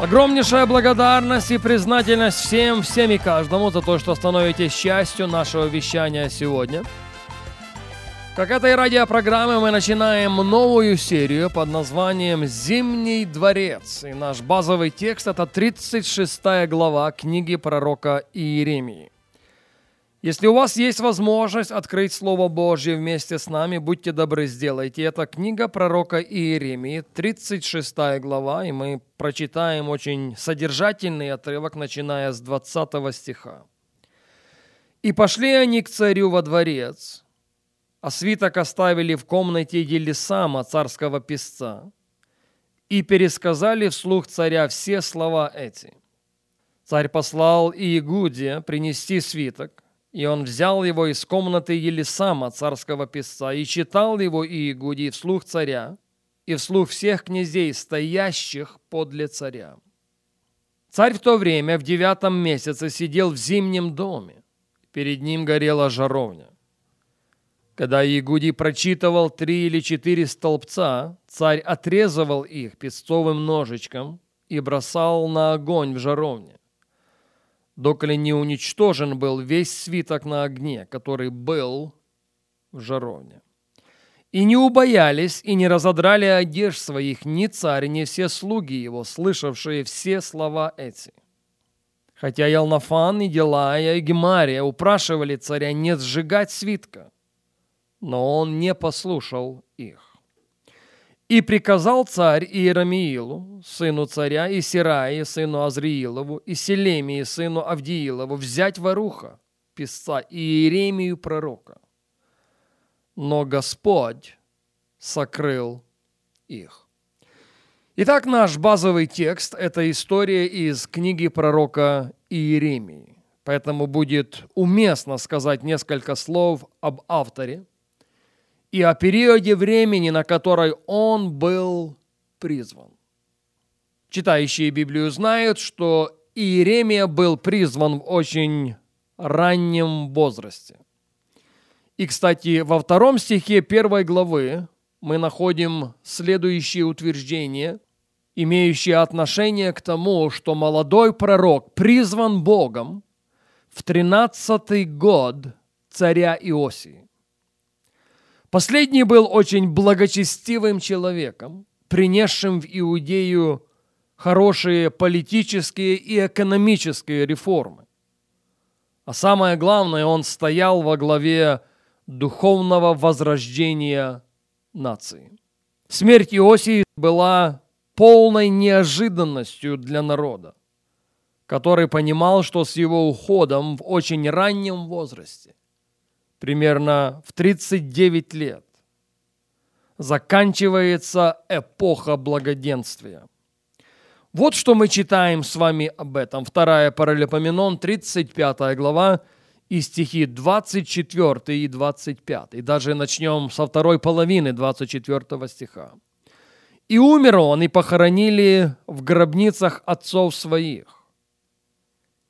Огромнейшая благодарность и признательность всем, всем и каждому за то, что становитесь частью нашего вещания сегодня. Как этой радиопрограммы мы начинаем новую серию под названием «Зимний дворец». И наш базовый текст – это 36 глава книги пророка Иеремии. Если у вас есть возможность открыть Слово Божье вместе с нами, будьте добры, сделайте это. Книга пророка Иеремии, 36 глава, и мы прочитаем очень содержательный отрывок, начиная с 20 стиха. «И пошли они к царю во дворец, а свиток оставили в комнате Елисама, царского писца, и пересказали вслух царя все слова эти. Царь послал Иегуде принести свиток, и он взял его из комнаты Елисама, царского писца, и читал его Иегуди вслух царя, и вслух всех князей, стоящих подле царя. Царь в то время в девятом месяце сидел в зимнем доме. Перед ним горела жаровня. Когда Иегуди прочитывал три или четыре столбца, царь отрезывал их песцовым ножичком и бросал на огонь в жаровне доколе не уничтожен был весь свиток на огне, который был в жаровне. И не убоялись и не разодрали одежд своих ни царь, ни все слуги его, слышавшие все слова эти. Хотя Ялнафан и Делая и Гемария упрашивали царя не сжигать свитка, но он не послушал их. И приказал царь Иерамиилу, сыну царя, и Сираи, сыну Азриилову, и Селемии, сыну Авдиилову, взять воруха, писца, и Иеремию пророка. Но Господь сокрыл их. Итак, наш базовый текст – это история из книги пророка Иеремии. Поэтому будет уместно сказать несколько слов об авторе – и о периоде времени, на который он был призван. Читающие Библию знают, что Иеремия был призван в очень раннем возрасте. И, кстати, во втором стихе первой главы мы находим следующее утверждение, имеющее отношение к тому, что молодой пророк призван Богом в тринадцатый год царя Иосии. Последний был очень благочестивым человеком, принесшим в Иудею хорошие политические и экономические реформы. А самое главное, он стоял во главе духовного возрождения нации. Смерть Иосии была полной неожиданностью для народа, который понимал, что с его уходом в очень раннем возрасте примерно в 39 лет, заканчивается эпоха благоденствия. Вот что мы читаем с вами об этом. Вторая Паралипоменон, 35 глава, и стихи 24 и 25. И даже начнем со второй половины 24 стиха. «И умер он, и похоронили в гробницах отцов своих.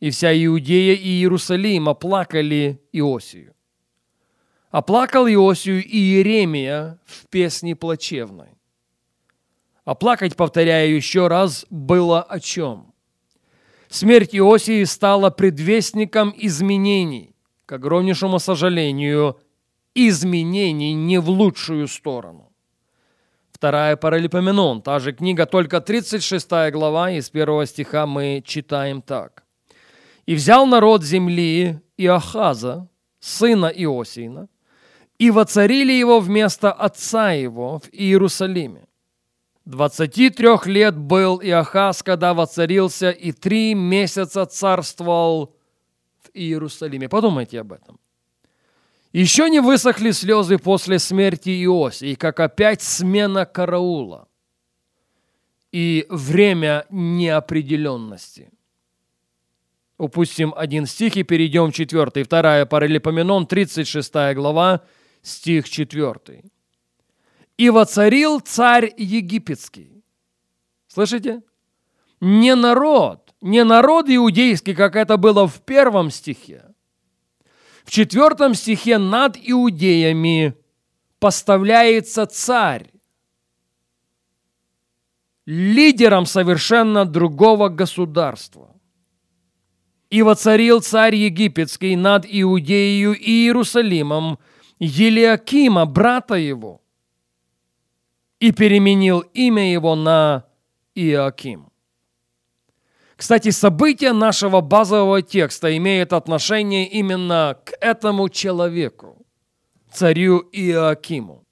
И вся Иудея и Иерусалим оплакали Иосию. Оплакал Иосию и Иеремия в песне плачевной. Оплакать, повторяю еще раз, было о чем. Смерть Иосии стала предвестником изменений, к огромнейшему сожалению, изменений не в лучшую сторону. Вторая Паралипоменон, та же книга, только 36 глава, из первого стиха мы читаем так. «И взял народ земли Иохаза, сына Иосина, и воцарили его вместо отца его в Иерусалиме. Двадцати трех лет был Иохас, когда воцарился, и три месяца царствовал в Иерусалиме. Подумайте об этом. Еще не высохли слезы после смерти Иосии, как опять смена караула. и время неопределенности. Упустим один стих и перейдем в четвертый. Вторая Паралипоменон, 36 глава, стих 4. «И воцарил царь египетский». Слышите? Не народ, не народ иудейский, как это было в первом стихе. В четвертом стихе над иудеями поставляется царь, лидером совершенно другого государства. И воцарил царь египетский над Иудеей и Иерусалимом Елиакима, брата его, и переменил имя его на Иоаким. Кстати, события нашего базового текста имеют отношение именно к этому человеку, царю Иоакиму.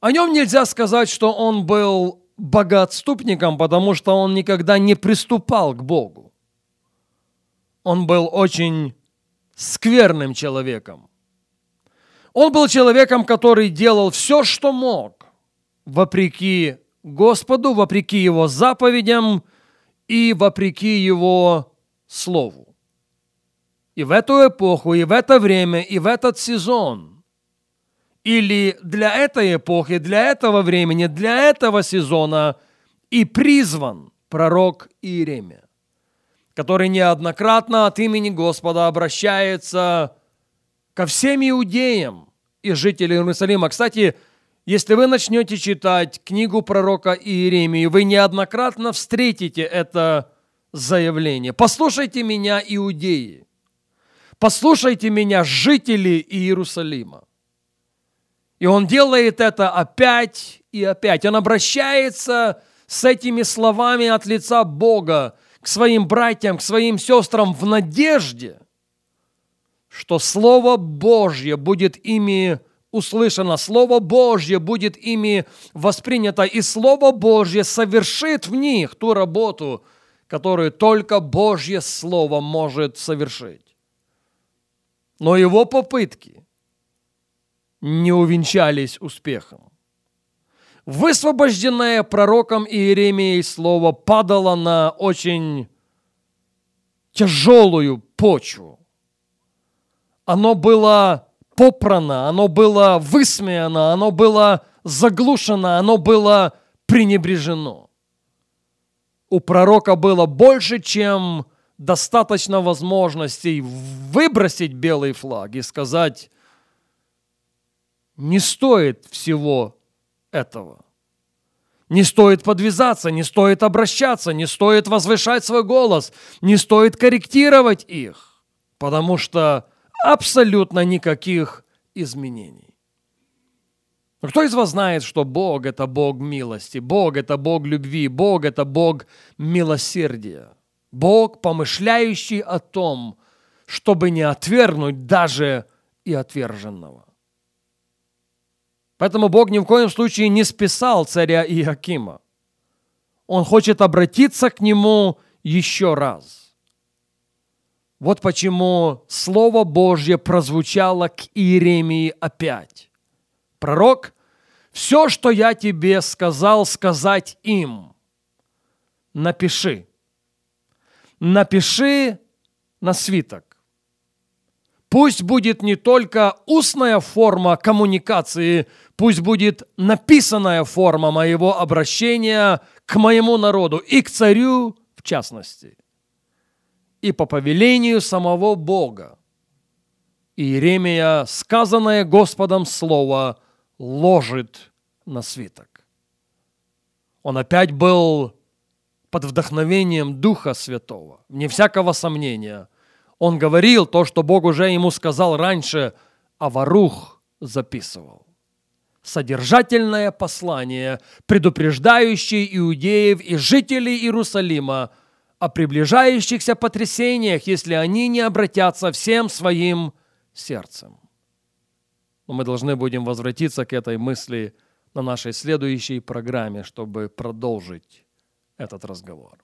О нем нельзя сказать, что он был богоотступником, потому что он никогда не приступал к Богу. Он был очень скверным человеком. Он был человеком, который делал все, что мог, вопреки Господу, вопреки Его заповедям – и вопреки Его Слову. И в эту эпоху, и в это время, и в этот сезон, или для этой эпохи, для этого времени, для этого сезона и призван пророк Иеремия, который неоднократно от имени Господа обращается ко всем иудеям и жителям Иерусалима. Кстати, если вы начнете читать книгу пророка Иеремии, вы неоднократно встретите это заявление. «Послушайте меня, иудеи! Послушайте меня, жители Иерусалима!» И он делает это опять и опять. Он обращается с этими словами от лица Бога к своим братьям, к своим сестрам в надежде, что Слово Божье будет ими услышано, Слово Божье будет ими воспринято, и Слово Божье совершит в них ту работу, которую только Божье Слово может совершить. Но его попытки не увенчались успехом. Высвобожденное пророком Иеремией слово падало на очень тяжелую почву. Оно было попрано, оно было высмеяно, оно было заглушено, оно было пренебрежено. У пророка было больше, чем достаточно возможностей выбросить белый флаг и сказать, не стоит всего этого. Не стоит подвязаться, не стоит обращаться, не стоит возвышать свой голос, не стоит корректировать их, потому что абсолютно никаких изменений. Но кто из вас знает, что Бог – это Бог милости, Бог – это Бог любви, Бог – это Бог милосердия, Бог, помышляющий о том, чтобы не отвергнуть даже и отверженного. Поэтому Бог ни в коем случае не списал царя Иакима. Он хочет обратиться к нему еще раз – вот почему Слово Божье прозвучало к Иеремии опять. Пророк, все, что я тебе сказал, сказать им. Напиши. Напиши на свиток. Пусть будет не только устная форма коммуникации, пусть будет написанная форма моего обращения к моему народу и к царю в частности – и по повелению самого Бога. Иеремия, сказанное Господом слово, ложит на свиток. Он опять был под вдохновением Духа Святого, вне всякого сомнения. Он говорил то, что Бог уже ему сказал раньше, а Варух записывал. Содержательное послание, предупреждающее иудеев и жителей Иерусалима – о приближающихся потрясениях, если они не обратятся всем своим сердцем. Но мы должны будем возвратиться к этой мысли на нашей следующей программе, чтобы продолжить этот разговор.